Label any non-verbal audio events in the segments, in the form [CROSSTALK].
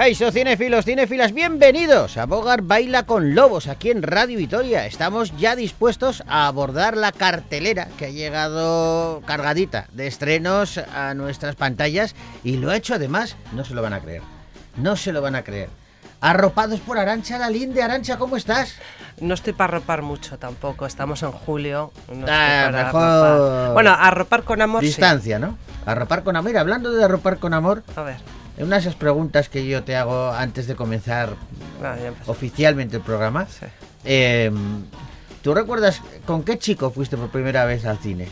Caixo, cinefilos, cinefilas, bienvenidos a Bogar Baila con Lobos aquí en Radio Vitoria. Estamos ya dispuestos a abordar la cartelera que ha llegado cargadita de estrenos a nuestras pantallas y lo ha hecho además, no se lo van a creer, no se lo van a creer. Arropados por Arancha Lalinde. Arancha, ¿cómo estás? No estoy para arropar mucho tampoco, estamos en julio. no estoy Ah, para mejor arropar. Bueno, arropar con amor sí. Distancia, ¿no? Arropar con amor. Mira, hablando de arropar con amor, A ver, una de esas preguntas que yo te hago antes de comenzar ah, oficialmente el programa. Sí. Eh, ¿Tú recuerdas con qué chico fuiste por primera vez al cine?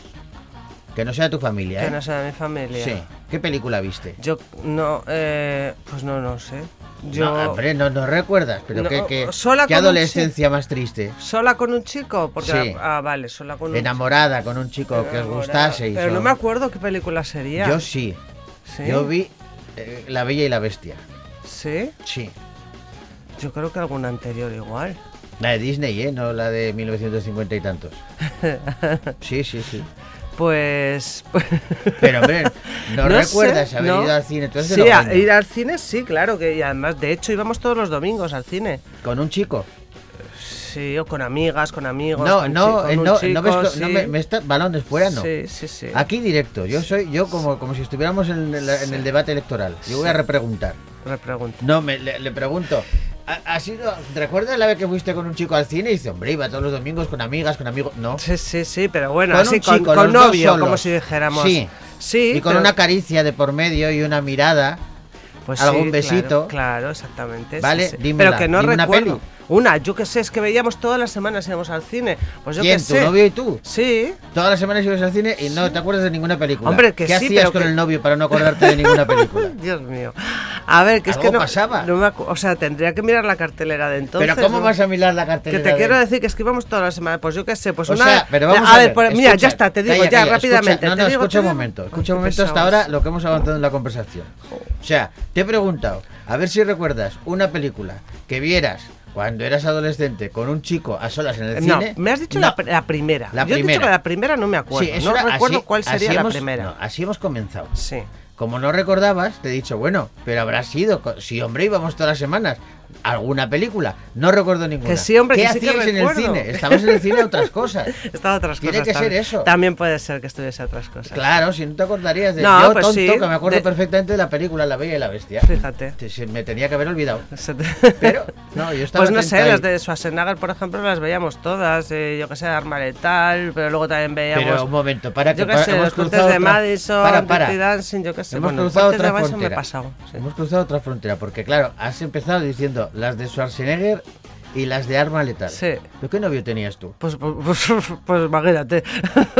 Que no sea tu familia, Que ¿eh? no sea de mi familia. Sí. ¿Qué película viste? Yo no, eh, pues no, no sé. Yo No, hombre, no, no recuerdas, pero No, qué, qué- sola qué con un adolescencia más triste. sola con un chico, porque Sí. ah, vale, sola con un Enamorada con un chico chico. que os Enamorada. gustase. Pero no me acuerdo qué película sería. Yo sí. ¿Sí? Yo vi eh, La Bella y la Bestia. Sí, Sí. yo creo que alguna anterior igual. La de Disney, ¿eh? No la de 1950 y tantos. [LAUGHS] Sí, sí, sí. Pues, pues Pero, hombre, [LAUGHS] ¿no, No recuerdas sé, haber no. ido al cine? Sí, a- ir al cine sí, claro que y además de hecho íbamos todos los domingos al cine. ¿Con un chico? Sí, o con amigas, con amigos. No, con no, chi- con eh, un no, chico, no, ves, co- sí. no me, me está, balones fuera, no. Sí, sí, sí. Aquí directo, yo soy, yo como, como si estuviéramos en el, en el debate electoral. Yo voy a repreguntar. Repregunto. No, me, le, le pregunto. ¿ha, ha sido, ¿Recuerdas la vez que fuiste con un chico al cine? Y dice, hombre, iba todos los domingos con amigas, con amigos. No. Sí, sí, sí, pero bueno, Con así un con, chico, con los dos novio, como si dijéramos. Sí. Sí, y con pero- una caricia de por medio y una mirada. pues algún sí, besito. Claro, claro, exactamente. sí, Vale, sí. dímela, Pero que no dime una recuerdo. peli. Una, yo que sé, es que veíamos todas las semanas íbamos al cine. Pues yo ¿Quién? que ¿Tu sé. novio y tú? Sí. Todas las semanas ibas al cine y no te acuerdas de ninguna película. Hombre, que ¿Qué sí, hacías pero con que- el novio para no acordarte de ninguna película? [LAUGHS] Dios mío. A ver, que es que no. pasaba. no me o sea, tendría que mirar la cartelera de entonces. pero ¿cómo ¿no? vas a mirar la Que cartelera? te de- quiero decir que es que íbamos todas las semanas. Pues yo qué sé, pues O una. sea, pero vamos a, a, ver, por- mira, ya está, te digo calla, ya calla, rápidamente. escucha, no, te no, digo, escucha te un momento, escucha qué un momento hasta ahora lo que hemos avanzado en la conversación. O sea, te he preguntado, a ver si recuerdas una película que vieras cuando eras adolescente con un chico a solas en el No, cine. me has dicho No. la, pr- la primera. La yo he dicho que la primera no me acuerdo. Sí, no era recuerdo así- cuál sería la hemos- primera. no, así hemos comenzado. Sí. Como no recordabas, te he dicho, bueno, pero habrá sido. Sí, hombre, íbamos todas las semanas. ¿Alguna película? No recuerdo ninguna. Que sí, hombre, ¿Qué que sí que hacías en el cine? Estabas en el cine a otras [LAUGHS] cosas. Estaba otras Tiene cosas. que ser también. eso. También puede ser que estuviese otras cosas. Claro, si no te acordarías de No, yo, pues tonto, sí, que me acuerdo de- perfectamente de la película La Bella y la Bestia. Fíjate. Me tenía que haber olvidado. [LAUGHS] Pero, no, yo estaba Pues no sé, las de Schwarzenegger, por ejemplo, las veíamos todas. eh, yo que sé, Arma Letal, pero luego también veíamos. Pero un momento, para que yo que para- sé, hemos los cruzado de otra- Madison, Para, Dancing, yo que sé. Hemos bueno, cruzado otra Madison me he frontera. pasado. sí. Hemos cruzado otra frontera, porque claro, has empezado diciendo las de Schwarzenegger y las de Arma Letal. Sí. ¿Pero qué novio tenías tú? Pues, pues, pues, [LAUGHS] pues imagínate.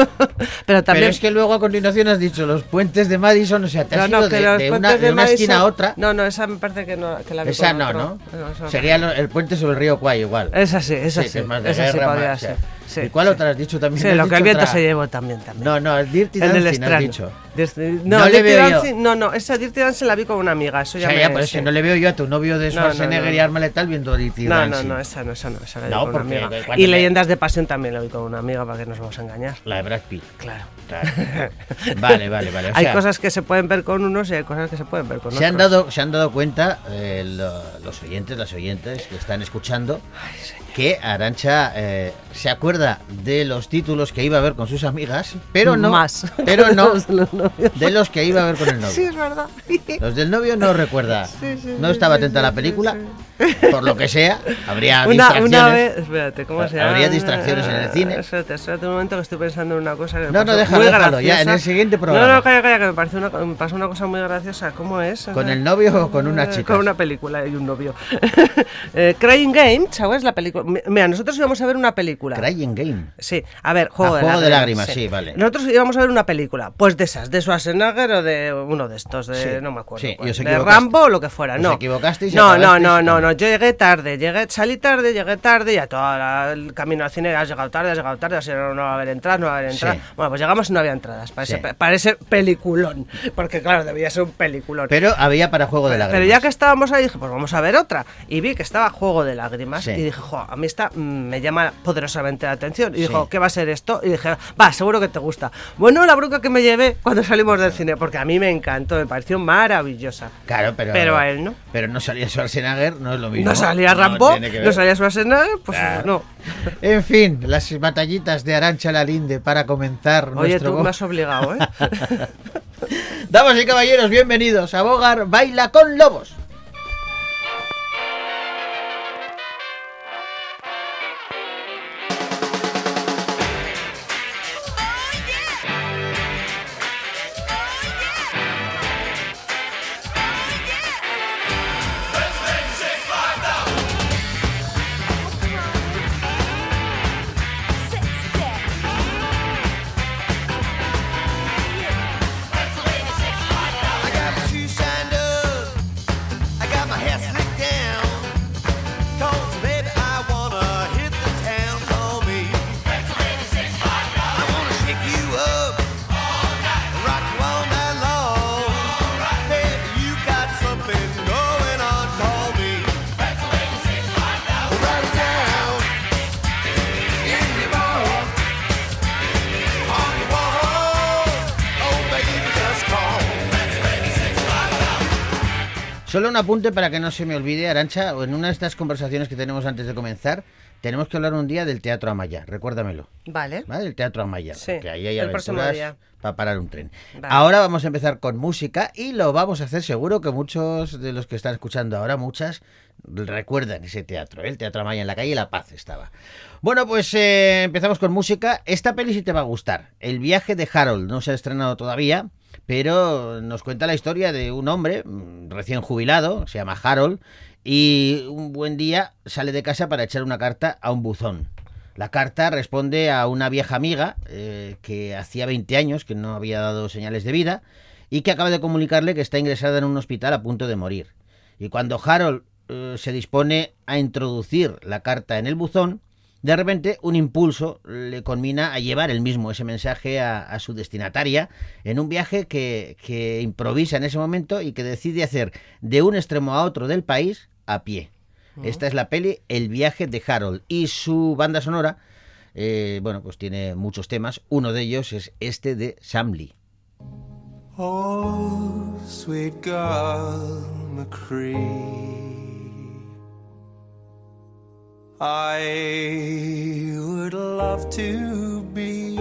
[LAUGHS] pero también. Pero es que luego a continuación has dicho los puentes de Madison, o sea, te has no, ido no, que de, de una, de una esquina a otra. No, no, esa me parece que, no, que la vi Esa no, otro. ¿no? esa Sería el puente sobre el río Kwai igual. Esa sí, esa sí. que es más de esa sí guerra, podría más, o sea. Sí, ¿Y cuál sí. otra has dicho también? Sí, lo que el viento otra- se llevó también. también. No, no, el Dirty el del Dancing has estreno. dicho. Dirty- No No, le yo. Dancing, no, no, esa Dirty Dancing la vi con una amiga. Eso O ya sea, me, ya, sí. que no le veo yo a tu novio de No, no, Schwarzenegger no. y Arma Letal viendo Dirty No, no, Dancing. no, esa no, esa no, esa la vi No, con una amiga. Y me- Leyendas de Pasión también la vi con una amiga para que nos vamos a engañar. La de Brad Pitt. Claro. Claro. [LAUGHS] Vale, vale, vale. O hay sea, cosas que se pueden ver con unos y hay cosas que se pueden ver con se han otros. dado, se han dado cuenta eh, lo- los oyentes, las oyentes que están escuchando que Arancha eh, se acuerda de los títulos que iba a ver con sus amigas, pero no, Más. pero no [LAUGHS] Los de los novios. de los que iba a ver con el novio. Sí, es verdad. Los del novio no recuerda, [LAUGHS] Sí, sí, no estaba atenta a la película, por lo que sea, habría [LAUGHS] Una, distracciones. una vez, espérate, ¿cómo se llama? Habría distracciones en el cine. Espérate, espérate un momento que estoy pensando en una cosa que No, no, déjalo, muy déjalo, ya, en el siguiente programa. No, no, calla, calla, que me, pareció una, me pasó una cosa muy graciosa. ¿Cómo es? ¿Con el novio o con una Eh, chica? Con una película y un novio. eh, Crying Game, ¿sabes? La película. Mi- Mira, nosotros íbamos a ver una película. Crying Game. Sí, a ver, Juego, Ah, de, Juego de lágrimas, Lágrimas, sí, vale. Nosotros íbamos a ver una película, pues de esas, de Schwarzenegger o de uno de estos, de, Sí, no me acuerdo. sí, cuál, de. Rambo o lo que fuera, Os no. equivocasteis No, no, no, no, no, yo llegué tarde, llegué, salí tarde, llegué tarde y a todo el camino al cine has llegado tarde, has llegado tarde, así no, no va a haber entradas, no va a haber entradas. Sí. Bueno, pues llegamos y no había entradas, para, Sí. ese, para ese peliculón, porque claro, debía ser un peliculón. Pero había para Juego de Lágrimas. Pero ya que estábamos ahí, dije, pues vamos a ver otra. Y vi que estaba Juego de Lágrimas. Sí. Y dije, jo, mí esta mm, me llama poderosamente la atención. Y Sí. dijo, ¿qué va a ser esto? Y dije, va, seguro que te gusta. Bueno, la bronca que me llevé cuando salimos del cine, porque a mí me encantó, me pareció maravillosa. Claro, pero. Pero a él no. Pero no salía Schwarzenegger, no es lo mismo. No salía Rambo, no, salía Schwarzenegger, pues Claro. no. En fin, las batallitas de Arancha Lalinde para comenzar Oye, nuestro. tú me has obligado, ¿eh? [LAUGHS] Damas y caballeros, bienvenidos a Bogar Baila con Lobos. Solo un apunte para que no se me olvide, Arancha, en una de estas conversaciones que tenemos antes de comenzar, tenemos que hablar un día del Teatro Amaya, recuérdamelo. Vale. ¿Vale? El Teatro Amaya, Sí, porque ahí hay el próximo aventuras día. para parar un tren. Vale. Ahora vamos a empezar con música y lo vamos a hacer seguro que muchos de los que están escuchando ahora, muchas, recuerdan ese teatro, ¿eh? el Teatro Amaya en la calle La Paz estaba. Bueno, pues eh, empezamos con música. Esta peli sí te va a gustar. El viaje de Harold no se ha estrenado todavía, pero nos cuenta la historia de un hombre mm, recién jubilado, se llama Harold, y un buen día sale de casa para echar una carta a un buzón. La carta responde a una vieja amiga eh, que hacía 20 años que no había dado señales de vida y que acaba de comunicarle que está ingresada en un hospital a punto de morir. Y cuando Harold eh, se dispone a introducir la carta en el buzón, de repente un impulso le conmina a llevar el mismo ese mensaje a, a su destinataria en un viaje que, que improvisa en ese momento y que decide hacer de un extremo a otro del país a pie. Esta es la peli El viaje de Harold y su banda sonora, eh, bueno, pues tiene muchos temas. Uno de ellos es este de Sam Lee. Oh, sweet girl McCree, I would love to be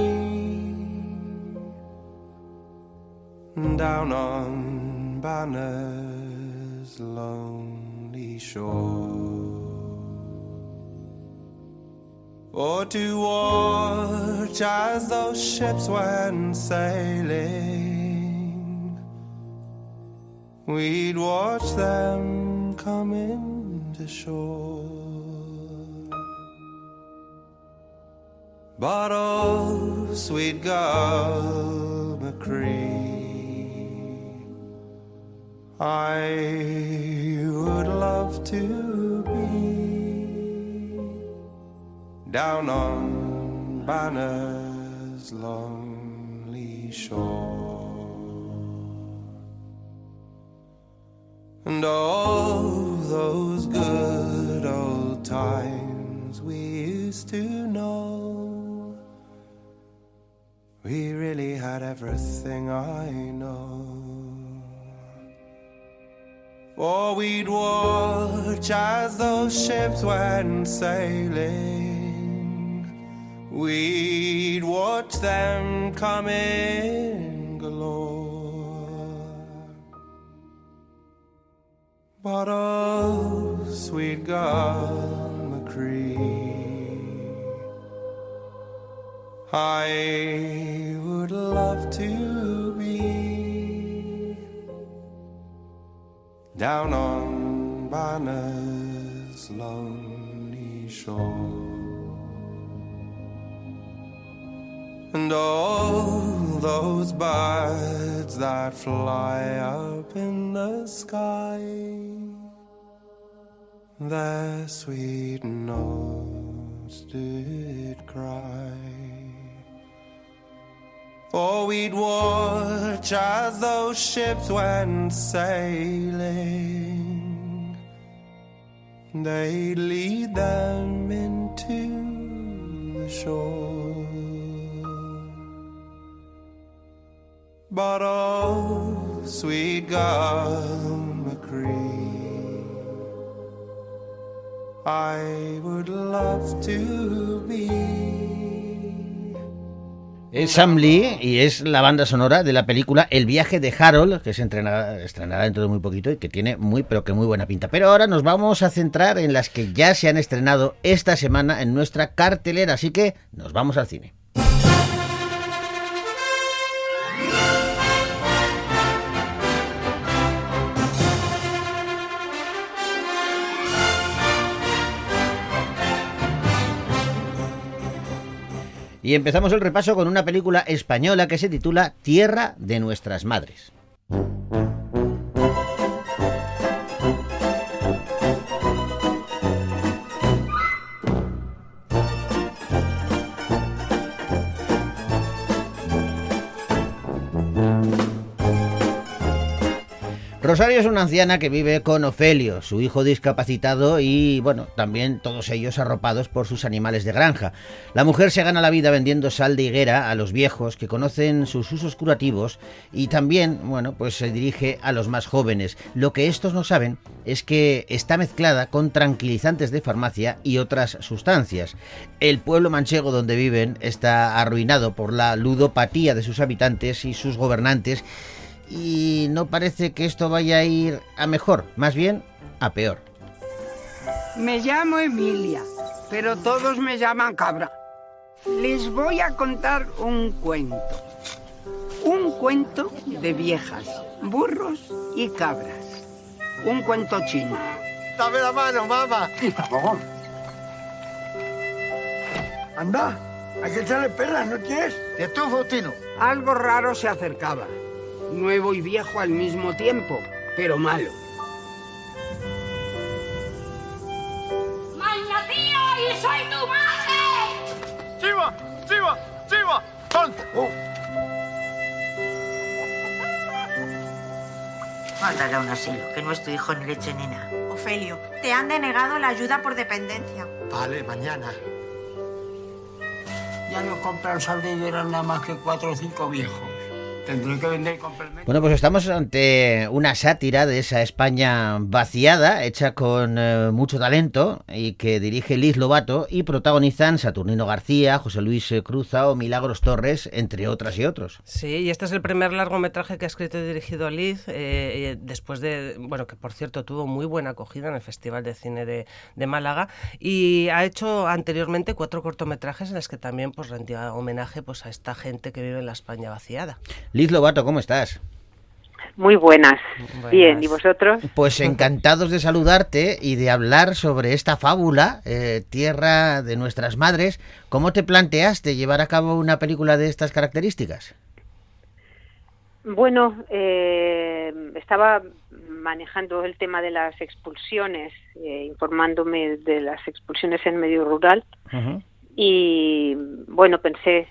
down on Banner's lonely shore. Or to watch as those ships went sailing. We'd watch them come into shore. But oh, sweet girl McCree, I would love to be down on Banner's lonely shore. And all those good old times we used to know. We really had everything I know. For we'd watch as those ships went sailing. We'd watch them come in galore. But oh, sweet girl McCree, I would love to be down on Banner's lonely shore. And all those birds that fly up in the sky, their sweet notes did cry. For we'd watch as those ships went sailing. They'd lead them into the shore. But oh, sweet McCree, I would love to be. Es Sam Lee y es la banda sonora de la película El viaje de Harold, que se estrenará, dentro de muy poquito y que tiene muy, pero que muy buena pinta. Pero ahora nos vamos a centrar en las que ya se han estrenado esta semana en nuestra cartelera, así que nos vamos al cine. Y empezamos el repaso con una película española que se titula Tierra de nuestras madres. Rosario es una anciana que vive con Ofelio, su hijo discapacitado y, bueno, también todos ellos arropados por sus animales de granja. La mujer se gana la vida vendiendo sal de higuera a los viejos que conocen sus usos curativos y también, bueno, pues se dirige a los más jóvenes. Lo que estos no saben es que está mezclada con tranquilizantes de farmacia y otras sustancias. El pueblo manchego donde viven está arruinado por la ludopatía de sus habitantes y sus gobernantes y no parece que esto vaya a ir a mejor, más bien a peor. Me llamo Emilia, pero todos me llaman cabra. Les voy a contar un cuento. Un cuento de viejas, burros y cabras. Un cuento chino. Dame la mano, mamá. Anda, hay que echarle perras, ¿no quieres? ¿Y tú, Faustino? Algo raro se acercaba. Nuevo y viejo al mismo tiempo, pero malo. ¡Malnacido y soy tu madre! ¡Chiva! ¡Chiva! ¡Chiva! ¡Tonto! Mándale a un asilo, que no es tu hijo ni leche ni nada. Ofelio, te han denegado la ayuda por dependencia. Vale, mañana. Ya no compran sardilleras nada más que cuatro o cinco viejos. Tendré que vender complementos. Bueno, pues estamos ante una sátira de esa España vaciada, hecha con eh, mucho talento y que dirige Liz Lobato y protagonizan Saturnino García, José Luis eh, Cruza o Milagros Torres, entre otras y otros. Sí, y este es el primer largometraje que ha escrito y dirigido Liz, eh, después de, bueno, que por cierto tuvo muy buena acogida en el Festival de Cine de, de Málaga, y ha hecho anteriormente cuatro cortometrajes en los que también pues rendía homenaje pues a esta gente que vive en la España vaciada. Liz Lobato, ¿cómo estás? Muy buenas. Buenas. Bien, ¿y vosotros? Pues encantados de saludarte y de hablar sobre esta fábula, eh, Tierra de nuestras madres. ¿Cómo te planteaste llevar a cabo una película de estas características? Bueno, eh, estaba manejando el tema de las expulsiones, eh, informándome de las expulsiones en medio rural y bueno, pensé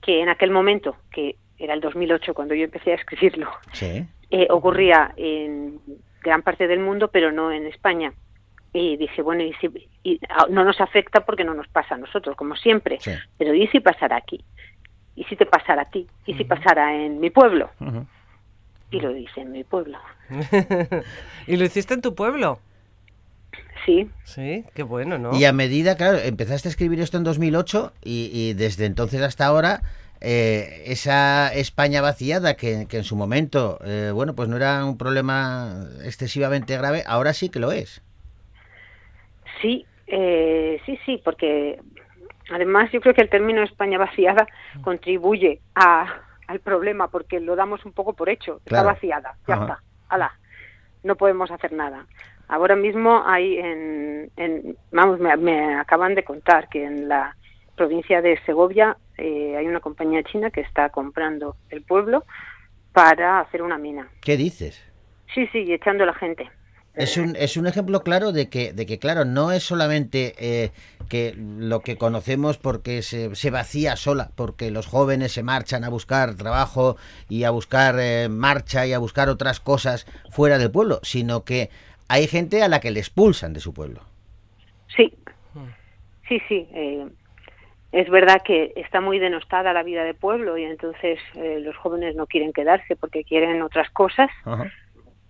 que en aquel momento, que era el 2008 cuando yo empecé a escribirlo, Sí. eh, ocurría en gran parte del mundo, pero no en España. Y dije, bueno, y si, y a- no nos afecta porque no nos pasa a nosotros, como siempre, Sí. pero ¿y si pasara aquí? ¿Y si te pasara a ti? ¿Y si pasara en mi pueblo? Y lo hice en mi pueblo. [LAUGHS] ¿Y lo hiciste en tu pueblo? Sí, Sí, qué bueno, ¿no? Y a medida, claro, empezaste a escribir esto en 2008 y, y desde entonces hasta ahora, eh, esa España vaciada que, que en su momento, eh, bueno, pues no era un problema excesivamente grave, ahora sí que lo es. sí, eh, sí, sí, porque además yo creo que el término España vaciada contribuye a, al problema porque lo damos un poco por hecho. Claro. Está vaciada, ya Ajá. está. Ala, no podemos hacer nada. Ahora mismo hay en, en- vamos, me, me acaban de contar que en la provincia de Segovia eh, hay una compañía china que está comprando el pueblo para hacer una mina. ¿Qué dices? Sí, sí, y echando a la gente. Es un, es un ejemplo claro de que, de que, claro, no es solamente eh, que lo que conocemos porque se, se vacía sola, porque los jóvenes se marchan a buscar trabajo y a buscar eh, marcha y a buscar otras cosas fuera del pueblo, sino que hay gente a la que le expulsan de su pueblo. Sí, sí, sí. eh, es verdad que está muy denostada la vida de pueblo y entonces eh, los jóvenes no quieren quedarse porque quieren otras cosas. Ajá.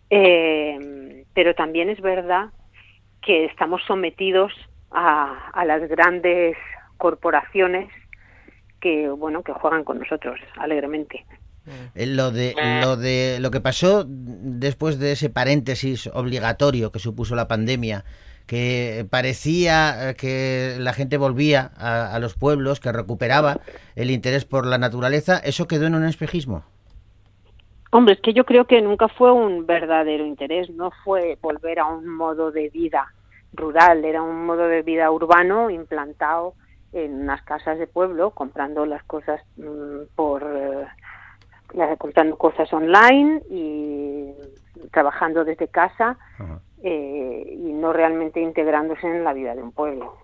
Eh, pero también es verdad que estamos sometidos a, a las grandes corporaciones que bueno que juegan con nosotros alegremente. Eh, Lo de, lo de lo que pasó después de ese paréntesis obligatorio que supuso la pandemia, que parecía eh, que la gente volvía a, a los pueblos, que recuperaba el interés por la naturaleza, ¿eso quedó en un espejismo? Hombre, es que yo creo que nunca fue un verdadero interés, no fue volver a un modo de vida rural, era un modo de vida urbano implantado en unas casas de pueblo, comprando las cosas mm, por eh, comprando cosas online y trabajando desde casa. Eh, y no realmente integrándose en la vida de un pueblo.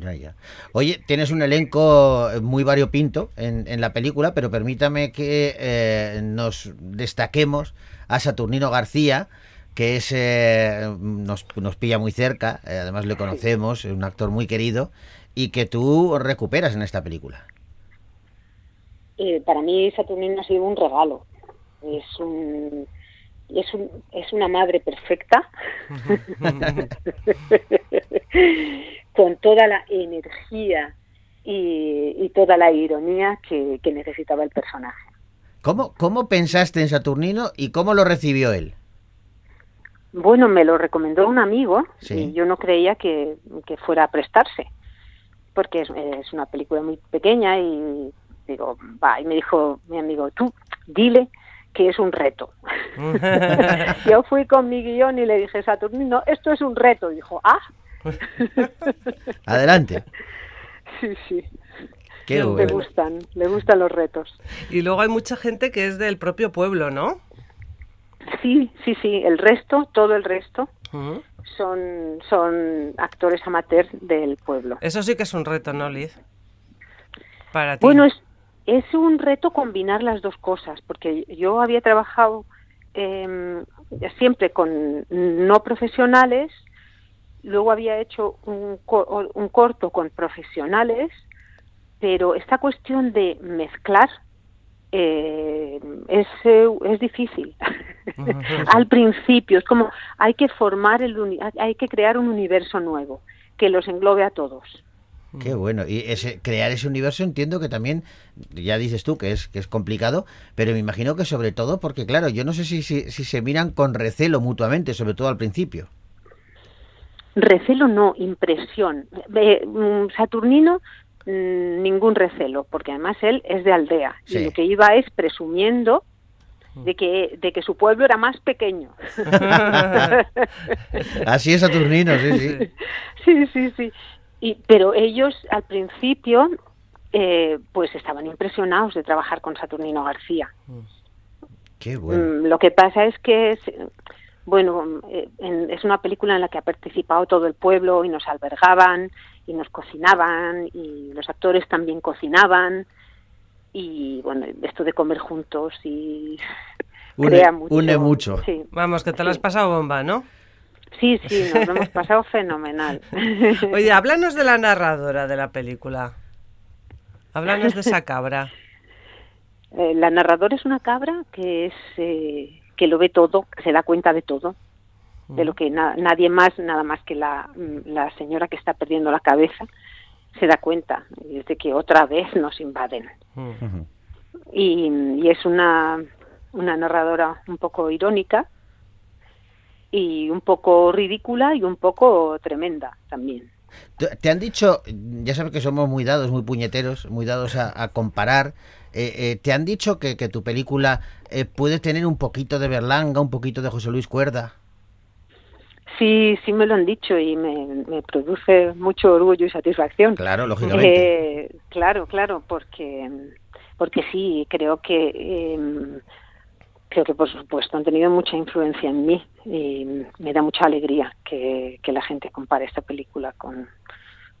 Ya, ya. Oye, tienes un elenco muy variopinto en, en la película, pero permítame que eh, nos destaquemos a Saturnino García, que es eh, nos, nos pilla muy cerca, eh, además le conocemos, es un actor muy querido, y que tú recuperas en esta película. Eh, para mí Saturnino ha sido un regalo. Es un es un es una madre perfecta [LAUGHS] con toda la energía y, y toda la ironía que, que necesitaba el personaje. ¿Cómo, ¿Cómo pensaste en Saturnino y cómo lo recibió él? Bueno, me lo recomendó un amigo Sí. y yo no creía que, que fuera a prestarse, porque es, es una película muy pequeña y digo, va, y me dijo mi amigo, tú dile que es un reto. [LAUGHS] yo fui con mi guion y le dije, Saturnino, esto es un reto. Y dijo, ah, [LAUGHS] Adelante. sí, sí, Qué le bueno. gustan, le gustan los retos. Y luego hay mucha gente que es del propio pueblo, ¿no? Sí, sí, sí, el resto, todo el resto, son, son actores amateurs del pueblo. Eso sí que es un reto, ¿no, Liz? Para ti. Bueno, es, es un reto combinar las dos cosas, porque yo había trabajado em, siempre con no profesionales, luego había hecho un, un corto con profesionales, pero esta cuestión de mezclar eh, es, eh, es difícil. Al principio, es como hay que formar el uni- hay que crear un universo nuevo que los englobe a todos. Qué bueno. Y ese, crear ese universo entiendo que también, ya dices tú que es, que es complicado, pero me imagino que sobre todo porque, claro, yo no sé si, si, si se miran con recelo mutuamente, sobre todo al principio. Recelo no, impresión. Eh, mm, Saturnino, mm, ningún recelo, porque además él es de aldea Sí. y lo que iba es presumiendo de que, de que su pueblo era más pequeño. [LAUGHS] Así es Saturnino, sí, sí. [LAUGHS] sí, sí, sí. Y, pero ellos al principio eh, pues estaban impresionados de trabajar con Saturnino García. Qué bueno. Mm, Lo que pasa es que, es, bueno, eh, en- es una película en la que ha participado todo el pueblo y nos albergaban y nos cocinaban y los actores también cocinaban y bueno, esto de comer juntos y Une- crea mucho. une mucho. Sí, Vamos, que te lo has pasado bomba, ¿no? Sí, sí, nos lo hemos pasado fenomenal. [LAUGHS] Oye, háblanos de la narradora de la película. Háblanos de esa cabra. Eh, la narradora es una cabra que es eh, que lo ve todo, que se da cuenta de todo, de lo que na- nadie más, nada más que la, mm, la señora que está perdiendo la cabeza, se da cuenta y es de que otra vez nos invaden. Y, y es una, una narradora un poco irónica y un poco ridícula y un poco tremenda también. Te- han dicho, ya sabes que somos muy dados, muy puñeteros, muy dados a, a comparar. eh, eh, te han dicho que, que tu película eh, puede tener un poquito de Berlanga, un poquito de José Luis Cuerda. Sí, sí me lo han dicho y me, me produce mucho orgullo y satisfacción. Claro, lógicamente. Eh, claro, claro, porque porque sí, creo que eh, creo que por supuesto han tenido mucha influencia en mí y me da mucha alegría que, que la gente compare esta película con,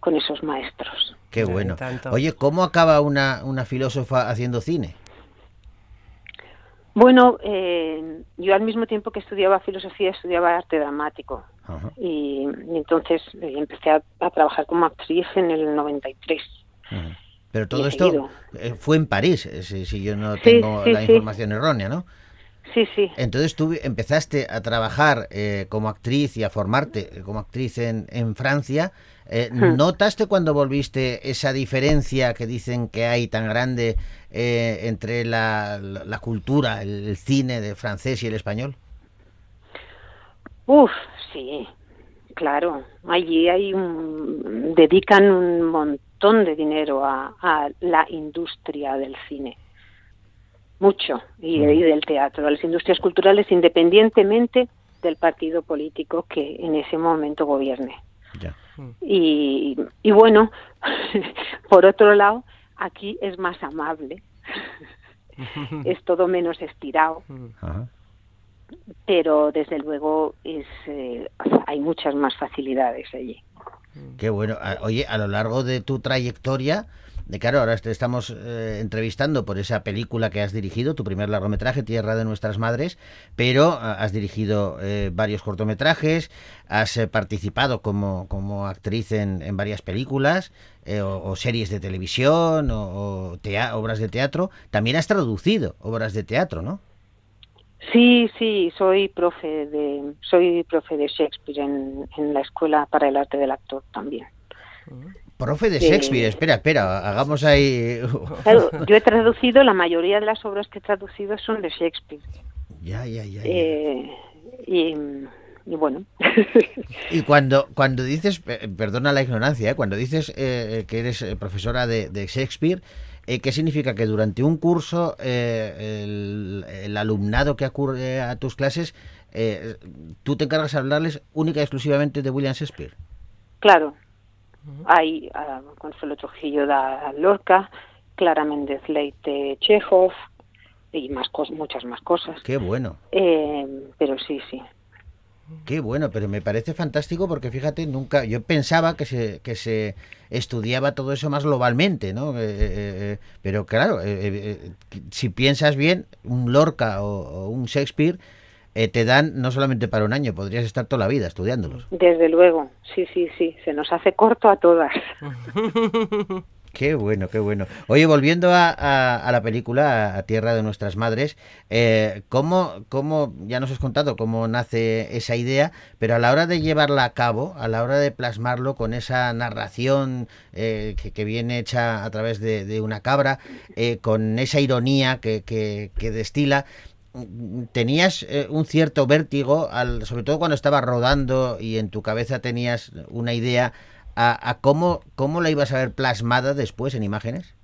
con esos maestros. Qué bueno. Oye, ¿cómo acaba una, una filósofa haciendo cine? Bueno, eh, yo al mismo tiempo que estudiaba filosofía estudiaba arte dramático Ajá. Y, y entonces eh, empecé a, a trabajar como actriz en el 93. Ujú. Pero todo esto seguido. eh, fue en París, eh, si, si yo no tengo sí, la sí. información errónea, ¿no? Sí, sí. Entonces tú empezaste a trabajar eh, como actriz y a formarte eh, como actriz en, en Francia. Eh, Hmm. ¿Notaste cuando volviste esa diferencia que dicen que hay tan grande eh, entre la, la- la cultura, el, el cine de francés y el español? Uf, sí, claro. Allí hay un, dedican un montón de dinero a, a la industria del cine. Mucho. Y, y del teatro, a las industrias culturales, independientemente del partido político que en ese momento gobierne. Ya. Y, y bueno, [LAUGHS] por otro lado, aquí es más amable. [LAUGHS] es todo menos estirado Ajá. pero desde luego es eh, hay muchas más facilidades allí. Qué bueno. A- Oye, a lo largo de tu trayectoria, de claro, ahora te estamos eh, entrevistando por esa película que has dirigido, tu primer largometraje, Tierra de Nuestras Madres, pero ah, has dirigido eh, varios cortometrajes, has eh, participado como, como actriz en, en varias películas eh, o, o series de televisión o, o tea- obras de teatro. También has traducido obras de teatro, ¿no? Sí, sí, soy profe de soy profe de Shakespeare en, en la escuela para el arte del actor también. Profe de. Shakespeare, espera, espera, hagamos ahí... Claro, yo he traducido la mayoría de las obras que he traducido son de Shakespeare ya, ya, ya. ya. Eh, y, y bueno, Y cuando, cuando dices, pe- perdona la ignorancia, ¿eh? cuando dices eh, que eres eh, profesora de, de Shakespeare, eh, ¿qué significa? Que durante un curso eh, el, el alumnado que acude a tus clases, eh, tú te encargas de hablarles única y exclusivamente de William Shakespeare. claro, hay ah, Consuelo Trujillo da Lorca, Clara Méndez Leite Chekhov y más cos- muchas más cosas. Qué bueno. Eh, pero sí, sí. Qué bueno, pero me parece fantástico porque fíjate, nunca, yo pensaba que se, que se estudiaba todo eso más globalmente, ¿no? Eh, eh, eh, pero claro, eh, eh, eh, si piensas bien, un Lorca o, o un Shakespeare eh, te dan no solamente para un año, podrías estar toda la vida estudiándolos. Desde luego, sí, sí, sí, se nos hace corto a todas. [LAUGHS] Qué bueno, qué bueno. Oye, volviendo a, a- a la película, a, a Tierra de Nuestras Madres, eh, ¿cómo, ¿cómo, ya nos has contado cómo nace esa idea, pero a la hora de llevarla a cabo, a la hora de plasmarlo con esa narración eh, que, que viene hecha a través de, de una cabra, eh, con esa ironía que, que- que destila, ¿tenías eh, un cierto vértigo, al, sobre todo cuando estabas rodando y en tu cabeza tenías una idea a, a cómo, cómo la ibas a ver plasmada después en imágenes?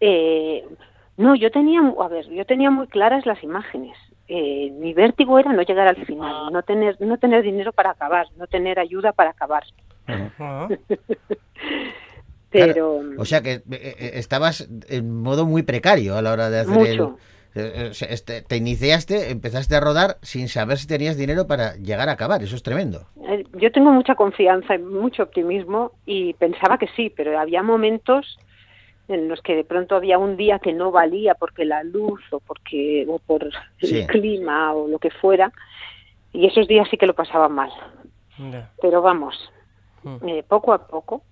Eh, no, yo tenía, a ver, yo tenía muy claras las imágenes. Eh, mi vértigo era no llegar al final, no tener, no tener dinero para acabar, no tener ayuda para acabar. Pero O sea que eh, eh, estabas en modo muy precario a la hora de hacer Mucho. el... eh, eh, o sea, este, te iniciaste, empezaste a rodar sin saber si tenías dinero para llegar a acabar. Eso es tremendo. eh, yo tengo mucha confianza y mucho optimismo y pensaba que sí, pero había momentos en los que de pronto había un día que no valía porque la luz o porque o por el Sí. clima o lo que fuera y esos días sí que lo pasaba mal. Pero vamos, Mm. eh, poco a poco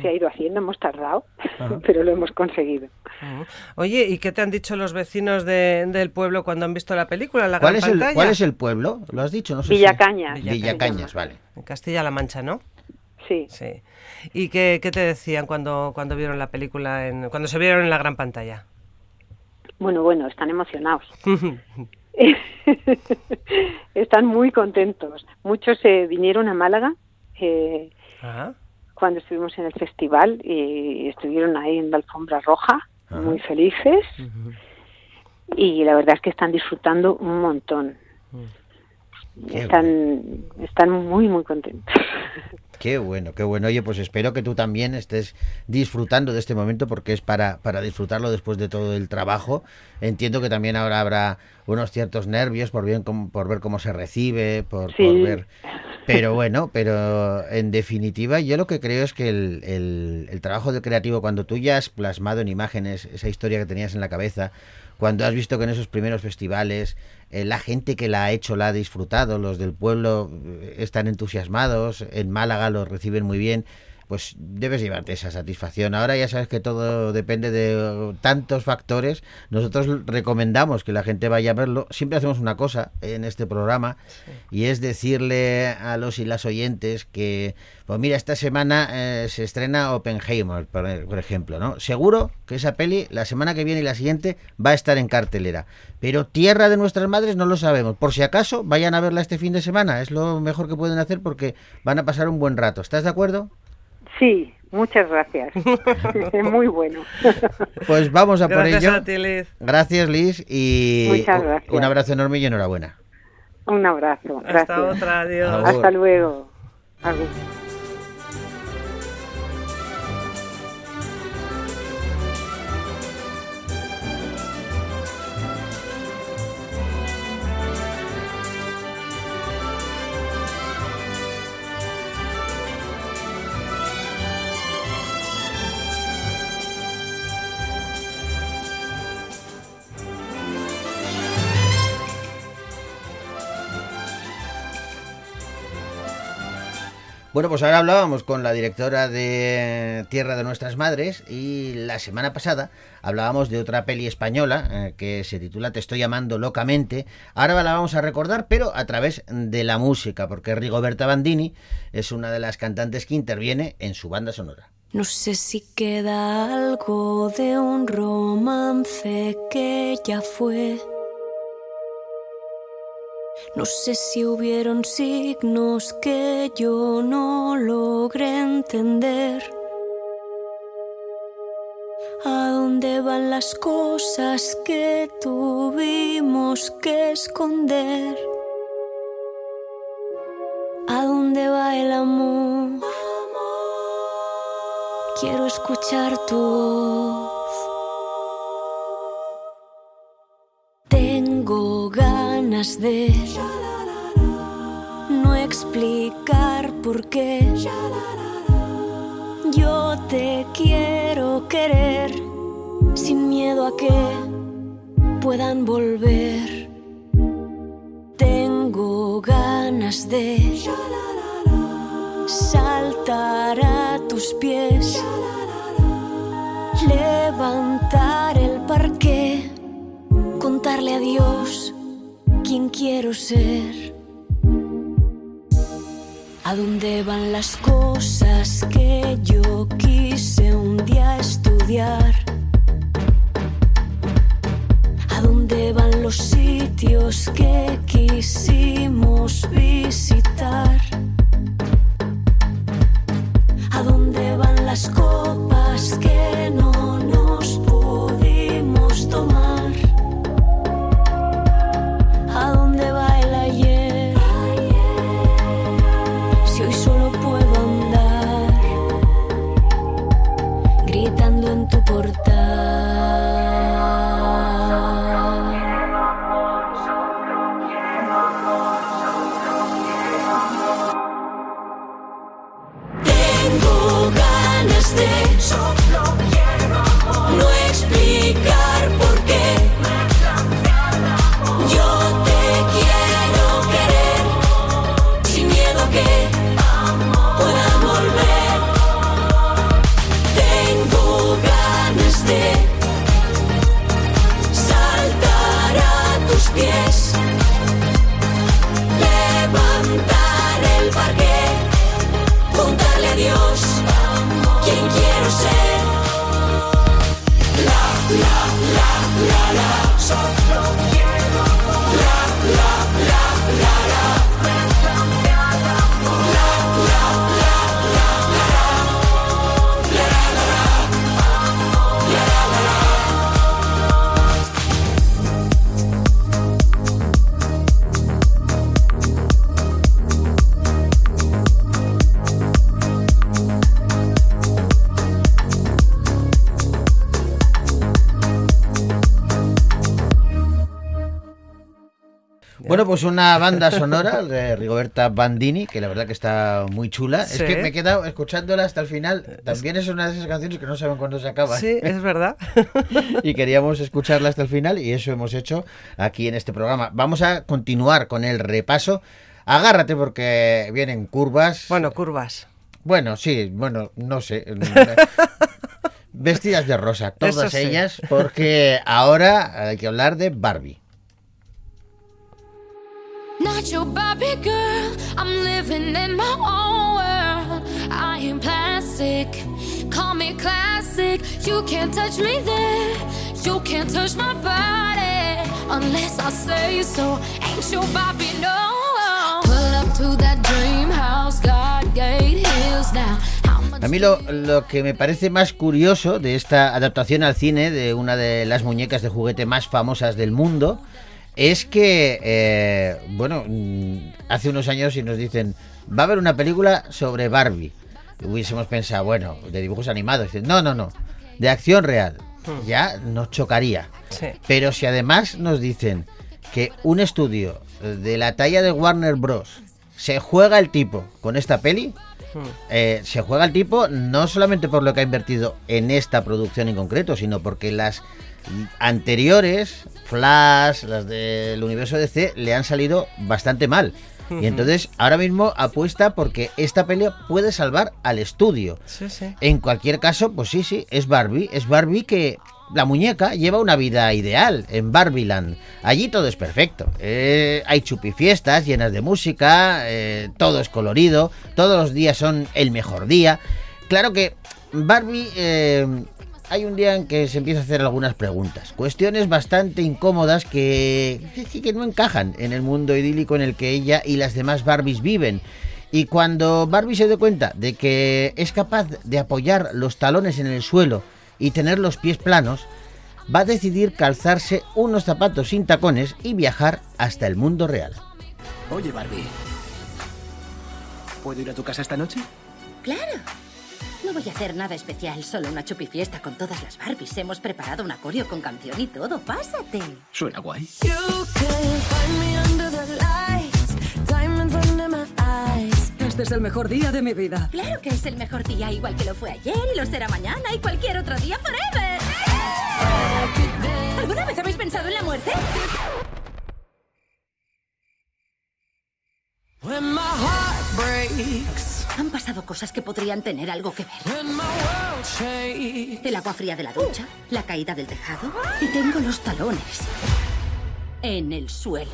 se ha ido haciendo, hemos tardado, [LAUGHS] Ajá. pero lo hemos conseguido. Mm. Oye, ¿y qué te han dicho los vecinos de- del pueblo cuando han visto la película la ¿Cuál gran es, el? ¿Cuál es el pueblo? ¿Lo has dicho? No sé si- Villacañas. Villacañas. Villacañas, vale. En Castilla-La Mancha, ¿no? Sí. Sí. ¿Y qué, qué te decían cuando, cuando vieron la película, en, cuando se vieron en la gran pantalla? Bueno, bueno, están emocionados. [LAUGHS] [LAUGHS] están muy contentos. Muchos se vinieron a Málaga eh, Ah, cuando estuvimos en el festival y estuvieron ahí en la alfombra roja, Ajá. muy felices. Y la verdad es que están disfrutando un montón. Están muy, muy contentos. [LAUGHS] Qué bueno, qué bueno. Oye, pues espero que tú también estés disfrutando de este momento porque es para, para disfrutarlo después de todo el trabajo. Entiendo que también ahora habrá unos ciertos nervios por, bien, por ver cómo se recibe, por, Sí. por ver... Pero bueno, pero en definitiva yo lo que creo es que el, el- el trabajo de creativo, cuando tú ya has plasmado en imágenes esa historia que tenías en la cabeza, cuando has visto que en esos primeros festivales eh, la gente que la ha hecho la ha disfrutado, los del pueblo eh, están entusiasmados, en Málaga los reciben muy bien, pues debes llevarte esa satisfacción. Ahora ya sabes que todo depende de tantos factores. Nosotros recomendamos que la gente vaya a verlo. Siempre hacemos una cosa en este programa y es decirle a los y las oyentes que, pues mira, esta semana eh, se estrena Oppenheimer, por, por ejemplo, ¿no? Seguro que esa peli la semana que viene y la siguiente va a estar en cartelera. Pero Tierra de nuestras madres no lo sabemos. Por si acaso, vayan a verla este fin de semana. Es lo mejor que pueden hacer porque van a pasar un buen rato. ¿Estás de acuerdo? Sí, muchas gracias. [LAUGHS] Muy bueno. Pues vamos a por Gracias ello. a ti, Liz. Gracias, Liz, y Muchas un- gracias. un abrazo enorme y enhorabuena. Un abrazo. Gracias. Hasta otra, adiós. Hasta luego. Agur. Bueno, pues ahora hablábamos con la directora de Tierra de Nuestras Madres y la semana pasada hablábamos de otra peli española eh, que se titula Te estoy amando locamente. Ahora la vamos a recordar, pero a través de la música, porque Rigoberta Bandini es una de las cantantes que interviene en su banda sonora. No sé si queda algo de un romance que ya fue. No sé si hubieron signos que yo no logré entender. ¿A dónde van las cosas que tuvimos que esconder? ¿A dónde va el amor? Quiero escuchar tu voz. Ganas de no explicar por qué. Yo te quiero querer sin miedo a que puedan volver. Tengo ganas de saltar a tus pies, levantar el parque, contarle a Dios quién quiero ser. ¿A dónde van las cosas que yo quise un día estudiar? ¿A dónde van los sitios que quisimos visitar? ¿A dónde van las copas que no La, la, la, la, la. Pues una banda sonora de Rigoberta Bandini, que la verdad que está muy chula. Sí. Es que me he quedado escuchándola hasta el final. También es una de esas canciones que no saben cuándo se acaba. Sí, es verdad. [LAUGHS] y queríamos escucharla hasta el final y eso hemos hecho aquí en este programa. Vamos a continuar con el repaso. Agárrate porque vienen curvas. Bueno, curvas. Bueno, sí, bueno, no sé. [LAUGHS] Vestidas de rosa, todas sí. ellas, porque ahora hay que hablar de Barbie. Not your Barbie girl. I'm living in my own world. I am plastic. Call me classic. You can't touch me there. You can't touch my body unless I say so. Ain't your Barbie no. Up to dream house. God gate hills now. A mí lo, lo que me parece más curioso de esta adaptación al cine de una de las muñecas de juguete más famosas del mundo es que, eh, bueno, mm, hace unos años y nos dicen, va a haber una película sobre Barbie. Y hubiésemos pensado, bueno, de dibujos animados. No, no, no, de acción real. Ya nos chocaría. Sí. Pero si además nos dicen que un estudio de la talla de Warner Bros. se juega el tipo con esta peli, eh, se juega el tipo no solamente por lo que ha invertido en esta producción en concreto, sino porque las anteriores, Flash, las del universo DC, le han salido bastante mal. Y entonces ahora mismo apuesta porque esta pelea puede salvar al estudio. Sí, sí. En cualquier caso, pues sí, sí, es Barbie. Es Barbie que la muñeca lleva una vida ideal en Barbieland. Allí todo es perfecto. Eh, hay chupifiestas llenas de música, eh, todo es colorido, todos los días son el mejor día. Claro que Barbie... eh, hay un día en que se empieza a hacer algunas preguntas, cuestiones bastante incómodas que, que, que no encajan en el mundo idílico en el que ella y las demás Barbies viven. Y cuando Barbie se dé cuenta de que es capaz de apoyar los talones en el suelo y tener los pies planos, va a decidir calzarse unos zapatos sin tacones y viajar hasta el mundo real. Oye, Barbie. ¿Puedo ir a tu casa esta noche? Claro. No voy a hacer nada especial, solo una chupifiesta con todas las Barbies. Hemos preparado un acorio con canción y todo. Pásate. Suena guay. You can find me under the lights, diamonds under my eyes. Este es el mejor día de mi vida. Claro que es el mejor día, igual que lo fue ayer y lo será mañana y cualquier otro día forever. ¿Alguna vez habéis pensado en la muerte? When my heart breaks, Han pasado cosas que podrían tener algo que ver. El agua fría de la ducha, la caída del tejado y tengo los talones en el suelo.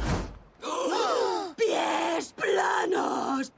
¡Pies planos!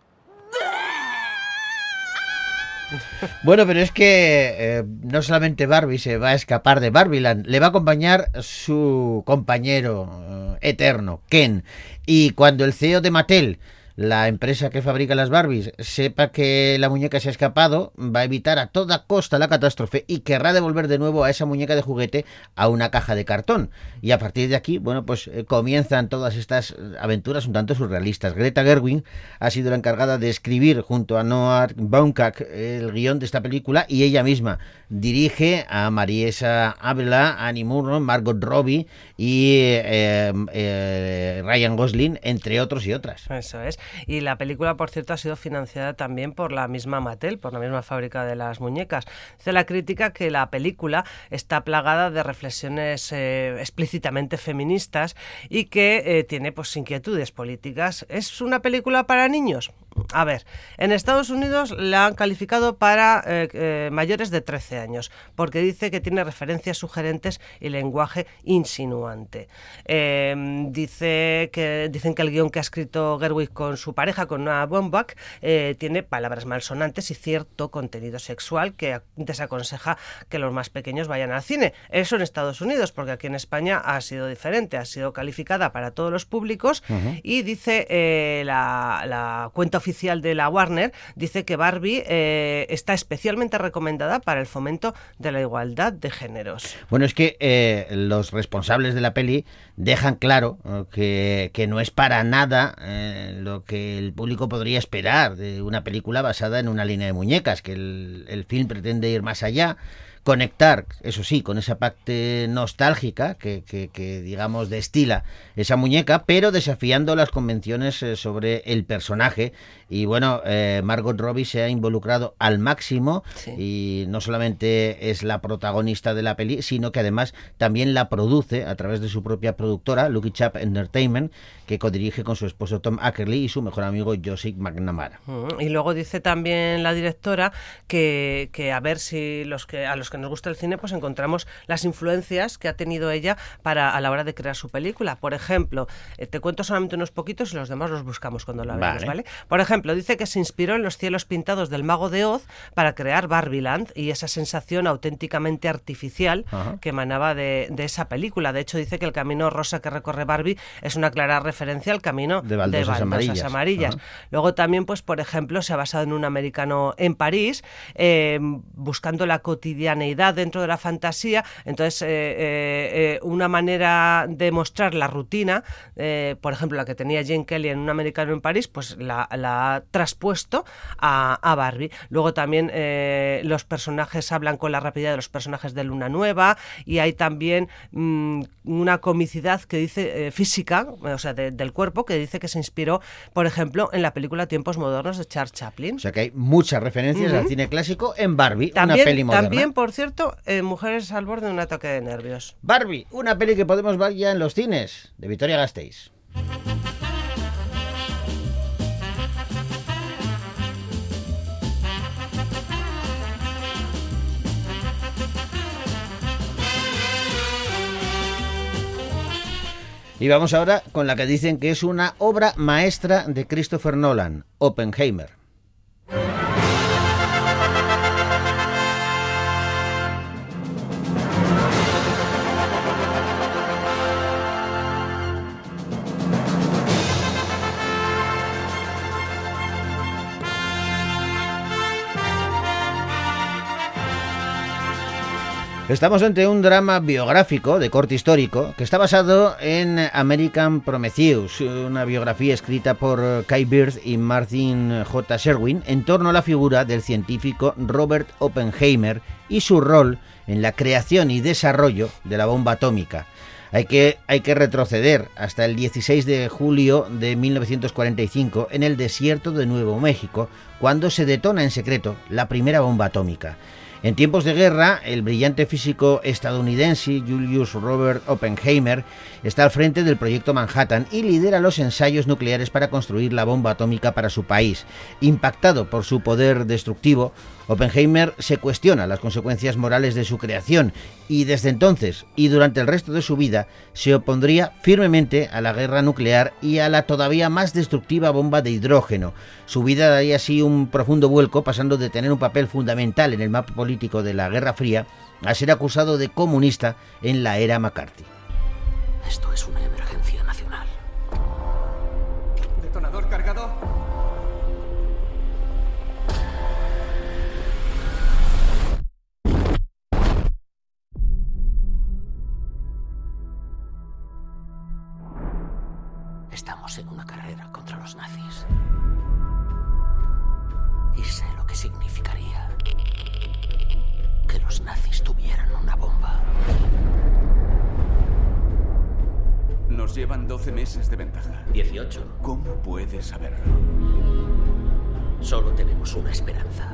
Bueno, pero es que eh, no solamente Barbie se va a escapar de Barbieland, le va a acompañar su compañero eh, eterno, Ken. Y cuando el CEO de Mattel, la empresa que fabrica las Barbies, sepa que la muñeca se ha escapado, va a evitar a toda costa la catástrofe y querrá devolver de nuevo a esa muñeca de juguete a una caja de cartón. Y a partir de aquí, bueno, pues eh, comienzan todas estas eh, aventuras un tanto surrealistas. Greta Gerwig ha sido la encargada de escribir junto a Noah Baumbach el guion de esta película y ella misma dirige a Mariesa Ávila, Annie Murro, Margot Robbie y eh, Ryan Gosling, entre otros y otras. Eso es. Y la película, por cierto, ha sido financiada también por la misma Mattel, por la misma fábrica de las muñecas. Dice la crítica que la película está plagada de reflexiones eh, explícitamente feministas y que eh, tiene pues inquietudes políticas. ¿Es una película para niños? A ver, en Estados Unidos la han calificado para eh, eh, mayores de 13 años, porque dice que tiene referencias sugerentes y lenguaje insinuante. Eh, dice que, dicen que el guion que ha escrito Gerwig con su pareja, con Noah Baumbach, eh, tiene palabras malsonantes y cierto contenido sexual que desaconseja que los más pequeños vayan al cine. Eso en Estados Unidos, porque aquí en España ha sido diferente, ha sido calificada para todos los públicos y dice la, la cuenta oficial de la Warner, dice que Barbie eh, está especialmente recomendada para el fomento de la igualdad de géneros. Bueno, es que eh, los responsables de la peli dejan claro que, no es para nada eh, lo que el público podría esperar de una película basada en una línea de muñecas, que el film pretende ir más allá conectar, eso sí, con esa parte nostálgica que, que, que, digamos, destila esa muñeca, pero desafiando las convenciones eh, sobre el personaje. Y bueno, eh, Margot Robbie se ha involucrado al máximo sí. y no solamente es la protagonista de la peli, sino que además también la produce a través de su propia productora, Lucky Chap Entertainment, que codirige con su esposo Tom Ackerley y su mejor amigo Joseph McNamara. Mm, y luego dice también la directora que, que a ver si los que a los que nos gusta el cine pues encontramos las influencias que ha tenido ella para a la hora de crear su película. Por ejemplo, eh, te cuento solamente unos poquitos y los demás los buscamos cuando la veamos, ¿vale? ¿vale? Por ejemplo, dice que se inspiró en los cielos pintados del mago de Oz para crear Barbieland y esa sensación auténticamente artificial Ajá. que emanaba de, de, esa película. De hecho, dice que el camino rosa que recorre Barbie es una clara referencia al camino de baldosas, de baldosas amarillas. amarillas. Luego también, pues, por ejemplo, se ha basado en un americano en París, eh, buscando la cotidianeidad dentro de la fantasía. Entonces, eh, eh, una manera de mostrar la rutina, eh, por ejemplo, la que tenía Jane Kelly en un americano en París, pues la, la ha traspuesto a, a, Barbie. Luego también eh, los personajes hablan con la rapidez de los personajes de Luna Nueva y hay también mmm, una comicidad que dice física, o sea, de, del cuerpo, que dice que se inspiró, por ejemplo, en la película Tiempos Modernos de Charles Chaplin. O sea que hay muchas referencias uh -huh. al cine clásico en Barbie, también, una peli moderna. También, por cierto, eh, Mujeres al borde de un ataque de nervios. Barbie, una peli que podemos ver ya en los cines, de Victoria Gasteiz. Y vamos ahora con la que dicen que es una obra maestra de Christopher Nolan, Oppenheimer. Estamos ante un drama biográfico de corte histórico que está basado en American Prometheus, una biografía escrita por Kai Bird y Martin J. Sherwin en torno a la figura del científico Robert Oppenheimer y su rol en la creación y desarrollo de la bomba atómica. Hay que, hay que retroceder hasta el 16 de julio de 1945 en el desierto de Nuevo México, cuando se detona en secreto la primera bomba atómica. En tiempos de guerra, el brillante físico estadounidense Julius Robert Oppenheimer está al frente del proyecto Manhattan y lidera los ensayos nucleares para construir la bomba atómica para su país. Impactado por su poder destructivo, Oppenheimer se cuestiona las consecuencias morales de su creación y desde entonces y durante el resto de su vida se opondría firmemente a la guerra nuclear y a la todavía más destructiva bomba de hidrógeno. Su vida daría así un profundo vuelco, pasando de tener un papel fundamental en el mapa político de la Guerra Fría a ser acusado de comunista en la era McCarthy. Esto es una Nos llevan 12 meses de ventaja. 18. ¿Cómo puedes saberlo? Solo tenemos una esperanza.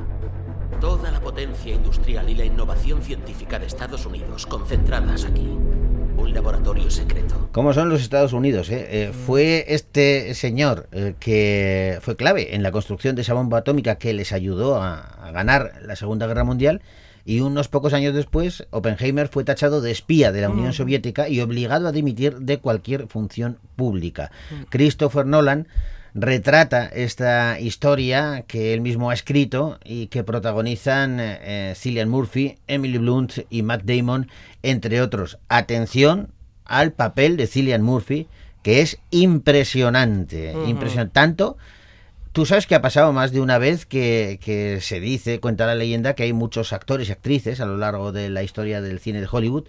Toda la potencia industrial y la innovación científica de Estados Unidos concentradas aquí. Un laboratorio secreto. ¿Cómo son los Estados Unidos? Eh? Eh, fue este señor eh, que fue clave en la construcción de esa bomba atómica que les ayudó a, a ganar la Segunda Guerra Mundial y unos pocos años después Oppenheimer fue tachado de espía de la Unión mm. Soviética y obligado a dimitir de cualquier función pública. Mm. Christopher Nolan retrata esta historia que él mismo ha escrito y que protagonizan eh, Cillian Murphy, Emily Blunt y Matt Damon, entre otros. Atención al papel de Cillian Murphy, que es impresionante, uh -huh. impresionante. Tanto Tú sabes que ha pasado más de una vez que, que, se dice, cuenta la leyenda, que hay muchos actores y actrices a lo largo de la historia del cine de Hollywood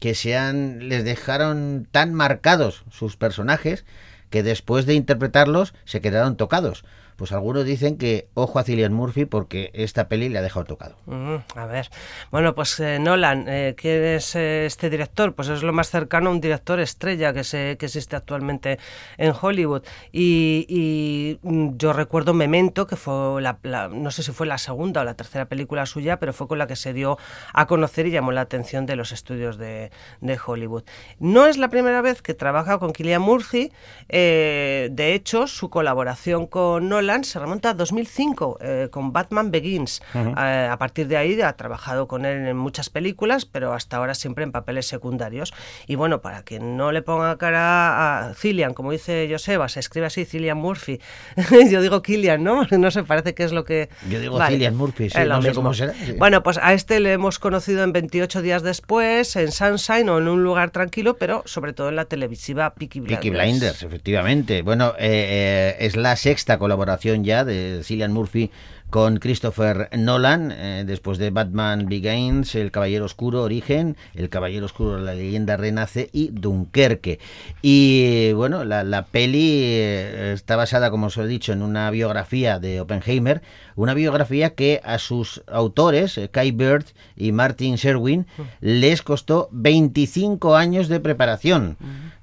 que se han, les dejaron tan marcados sus personajes que después de interpretarlos se quedaron tocados. Pues algunos dicen que ojo a Cillian Murphy porque esta peli le ha dejado tocado. Mm, a ver, bueno, pues eh, Nolan, eh, ¿quién es eh, este director? Pues es lo más cercano a un director estrella que, se, que existe actualmente en Hollywood. Y, mm, yo recuerdo Memento, que fue la, la- no sé si fue la segunda o la tercera película suya, pero fue con la que se dio a conocer y llamó la atención de los estudios de, de Hollywood. No es la primera vez que trabaja con Cillian Murphy, eh, de hecho, su colaboración con Nolan se remonta a 2005 eh, con Batman Begins. Ujú. Eh, a partir de ahí ha trabajado con él en muchas películas, pero hasta ahora siempre en papeles secundarios. Y bueno, para que no le ponga cara a Cillian, como dice Joseba, se escribe así Cillian Murphy. [LAUGHS] Yo digo Killian, ¿no? No se parece que es lo que... Yo digo Cillian Murphy, sí, no sé cómo será, sí. Bueno, pues a este le hemos conocido en 28 días después, en Sunshine o en un lugar tranquilo, pero sobre todo en la televisiva Peaky Blinders. Peaky Blinders, efectivamente. Bueno, eh, eh, es la sexta colaboración ya de Cillian Murphy con Christopher Nolan, eh, después de Batman Begins, El Caballero Oscuro Origen, El Caballero Oscuro La Leyenda Renace y Dunkerque. Y bueno, la, la peli eh, está basada, como os he dicho, en una biografía de Oppenheimer, una biografía que a sus autores, eh, Kai Bird y Martin Sherwin, les costó 25 años de preparación.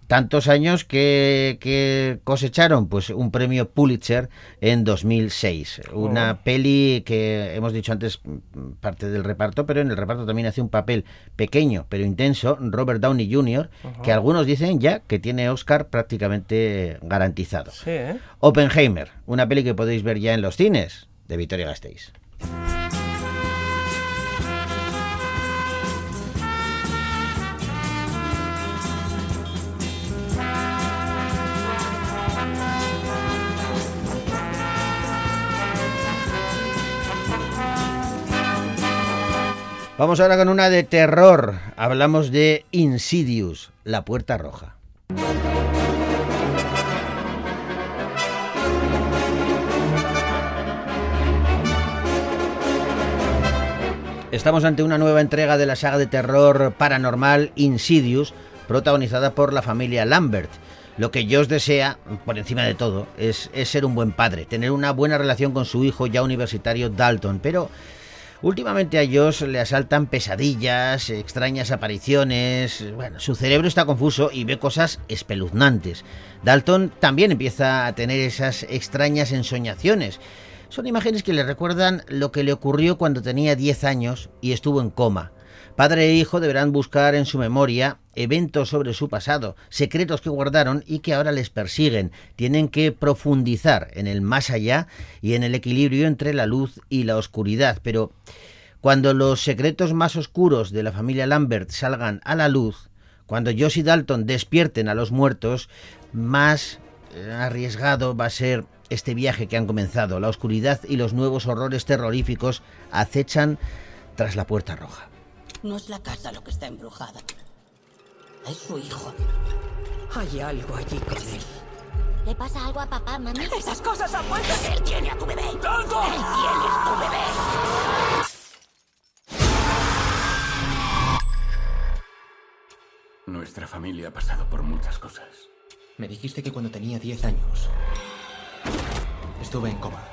Tantos años que, que cosecharon pues un premio Pulitzer en 2006. Una peli que hemos dicho antes mm, parte del reparto, pero en el reparto también hace un papel pequeño pero intenso Robert Downey Jr., que algunos dicen ya que tiene Oscar prácticamente garantizado. Sí, ¿eh? Oppenheimer, una peli que podéis ver ya en los cines de Victoria Gasteiz. Vamos ahora con una de terror. Hablamos de Insidious, la puerta roja. Estamos ante una nueva entrega de la saga de terror paranormal Insidious, protagonizada por la familia Lambert. Lo que Josh desea, por encima de todo, es, es ser un buen padre, tener una buena relación con su hijo ya universitario Dalton, pero últimamente a Josh le asaltan pesadillas, extrañas apariciones, bueno, su cerebro está confuso y ve cosas espeluznantes. Dalton también empieza a tener esas extrañas ensoñaciones. Son imágenes que le recuerdan lo que le ocurrió cuando tenía 10 años y estuvo en coma. Padre e hijo deberán buscar en su memoria eventos sobre su pasado, secretos que guardaron y que ahora les persiguen. Tienen que profundizar en el más allá y en el equilibrio entre la luz y la oscuridad. Pero cuando los secretos más oscuros de la familia Lambert salgan a la luz, cuando Josh y Dalton despierten a los muertos, más eh, arriesgado va a ser este viaje que han comenzado. La oscuridad y los nuevos horrores terroríficos acechan tras la puerta roja. No es la casa lo que está embrujada. Es su hijo. Hay algo allí con él. ¿Le pasa algo a papá, mami? Esas cosas han vuelto. Él tiene a tu bebé. Él tiene a tu bebé. Nuestra familia ha pasado por muchas cosas. Me dijiste que cuando tenía 10 años estuve en coma,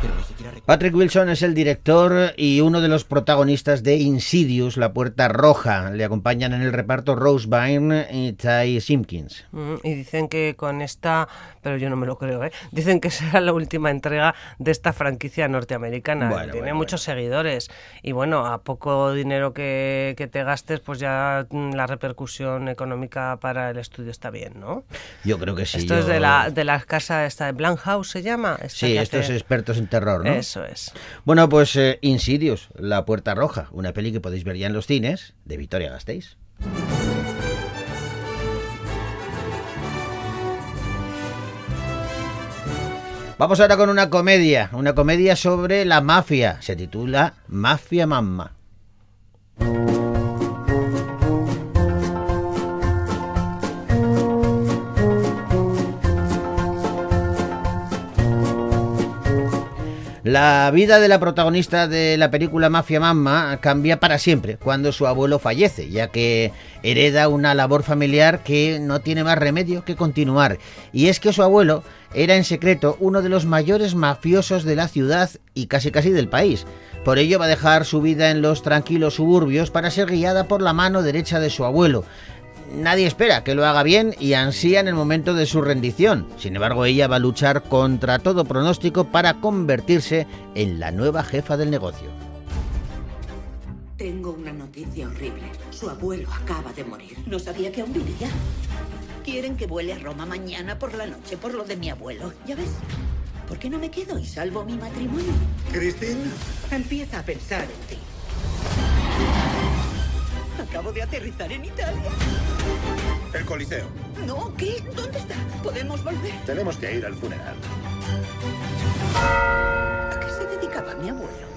pero ni siquiera recuerdo. Patrick Wilson es el director y uno de los protagonistas de Insidious, La Puerta Roja. Le acompañan en el reparto Rose Byrne y Ty Simpkins. Mm, Y dicen que con esta, pero yo no me lo creo, ¿eh? dicen que será la última entrega de esta franquicia norteamericana. Bueno, Tiene bueno, muchos seguidores y bueno, a poco dinero que, que te gastes, pues ya mm, la repercusión económica para el estudio está bien, ¿no? Yo creo que sí. Esto es de la, de la casa esta de Blumhouse, ¿se llama? Esta Sí, estos hace- expertos en terror, ¿no? Eso es. Bueno, pues eh, Insidious, La Puerta Roja, una peli que podéis ver ya en los cines de Victoria Gasteiz. Vamos ahora con una comedia, una comedia sobre la mafia. Se titula Mafia Mamma. La vida de la protagonista de la película Mafia Mamma cambia para siempre cuando su abuelo fallece, ya que hereda una labor familiar que no tiene más remedio que continuar. Y es que su abuelo era en secreto uno de los mayores mafiosos de la ciudad y casi casi del país. Por ello va a dejar su vida en los tranquilos suburbios para ser guiada por la mano derecha de su abuelo. Nadie espera que lo haga bien y ansía en el momento de su rendición. Sin embargo, ella va a luchar contra todo pronóstico para convertirse en la nueva jefa del negocio. Tengo una noticia horrible. Su abuelo acaba de morir. No sabía que aún vivía. Quieren que vuele a Roma mañana por la noche por lo de mi abuelo. ¿Ya ves? ¿Por qué no me quedo y salvo mi matrimonio? Cristina. Empieza a pensar en ti. Acabo de aterrizar en Italia. El Coliseo. No, ¿qué? ¿Dónde está? ¿Podemos volver? Tenemos que ir al funeral. ¿A qué se dedicaba mi abuelo?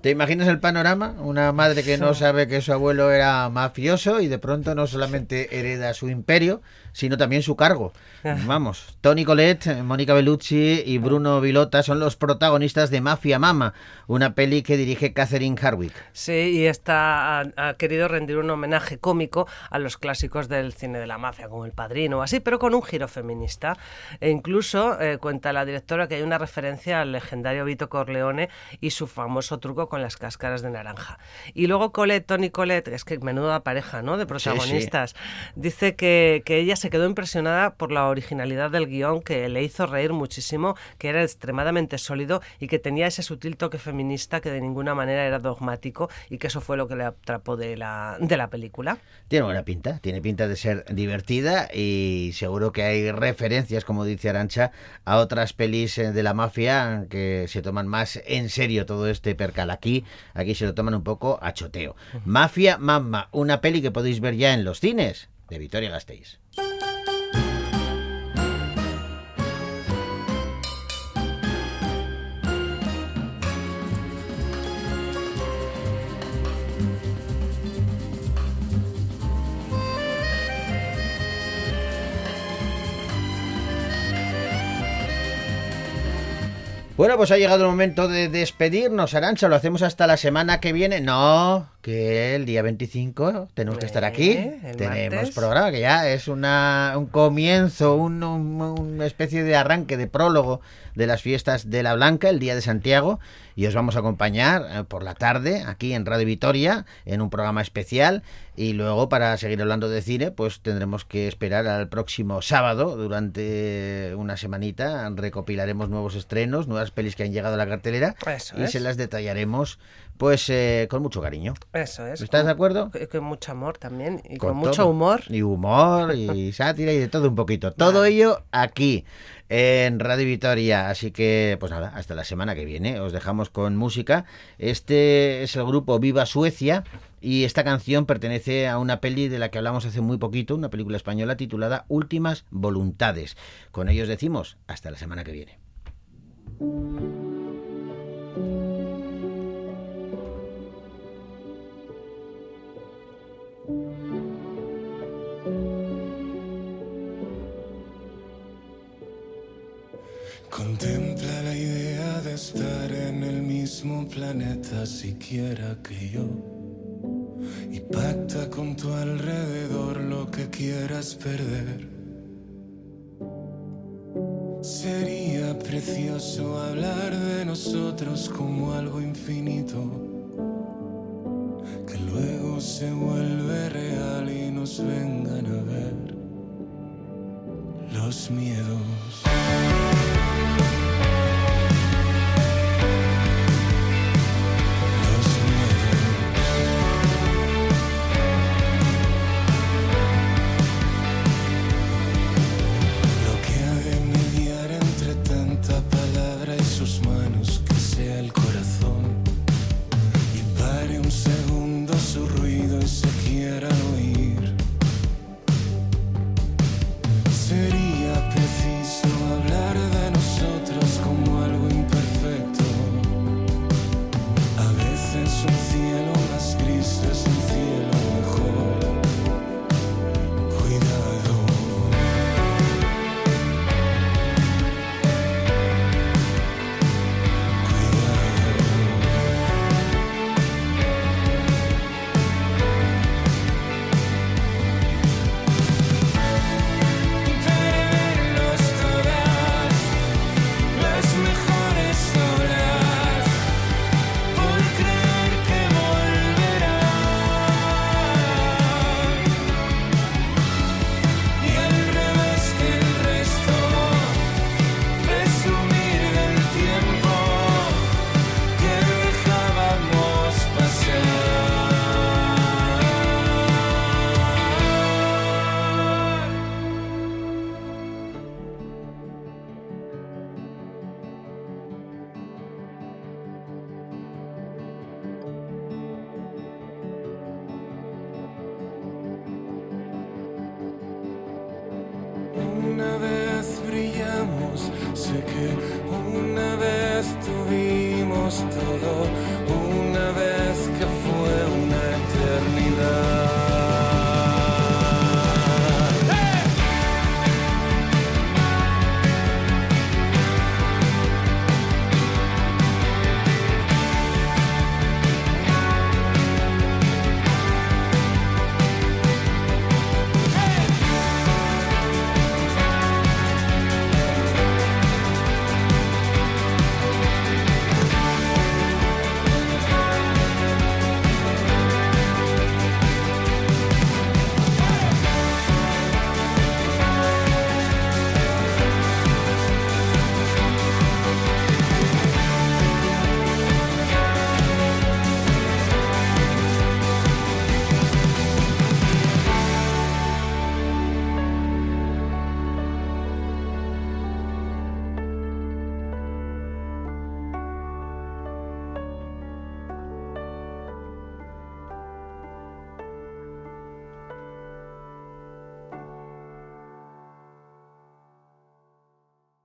¿Te imaginas el panorama? Una madre que no sabe que su abuelo era mafioso y de pronto no solamente hereda su imperio, sino también su cargo. Vamos, Tony Colette, Mónica Bellucci y Bruno Vilota son los protagonistas de Mafia Mama, una peli que dirige Catherine Hardwick. Sí, y esta ha, ha querido rendir un homenaje cómico a los clásicos del cine de la mafia, como El Padrino o así, pero con un giro feminista. E incluso eh, cuenta la directora que hay una referencia al legendario Vito Corleone y su famoso truco con las cáscaras de naranja. Y luego Colette, Tony Colette, es que menuda pareja, ¿no?, de protagonistas. Dice que, que ella se quedó impresionada por la originalidad del guion, que le hizo reír muchísimo, que era extremadamente sólido y que tenía ese sutil toque feminista que de ninguna manera era dogmático y que eso fue lo que le atrapó de la, de la película. Tiene buena pinta, tiene pinta de ser divertida y seguro que hay referencias, como dice Arancha, a otras pelis eh, de la mafia que se toman más en serio todo este percal. Aquí, aquí se lo toman un poco a choteo. Mafia Mamma, una peli que podéis ver ya en los cines de Vitoria Gasteiz. Bueno, pues ha llegado el momento de despedirnos, Arancha. Lo hacemos hasta la semana que viene. No, que el día 25 tenemos que estar aquí. Eh, el Tenemos martes. programa que ya es una, un comienzo, un- un- una especie de arranque, de prólogo de las fiestas de la Blanca, el día de Santiago. Y os vamos a acompañar eh, por la tarde aquí en Radio Vitoria en un programa especial. Y luego, para seguir hablando de cine, pues tendremos que esperar al próximo sábado. Durante una semanita recopilaremos nuevos estrenos, nuevas pelis que han llegado a la cartelera Eso y es. se las detallaremos pues eh, con mucho cariño. Eso es. ¿Estás con- de acuerdo? Con, con mucho amor también y Con con, mucho todo. humor. Y humor, y [LAUGHS] sátira, y de todo un poquito. Todo ello aquí, en Radio Vitoria. Así que, pues nada, hasta la semana que viene. Os dejamos con música. Este es el grupo Viva Suecia. Y esta canción pertenece a una peli de la que hablamos hace muy poquito, una película española titulada Últimas Voluntades. Con ellos decimos, hasta la semana que viene. Contempla la idea de estar en el mismo planeta siquiera que yo. Y pacta con tu alrededor lo que quieras perder. Sería precioso hablar de nosotros como algo infinito. Se vuelve real y nos vengan a ver los miedos.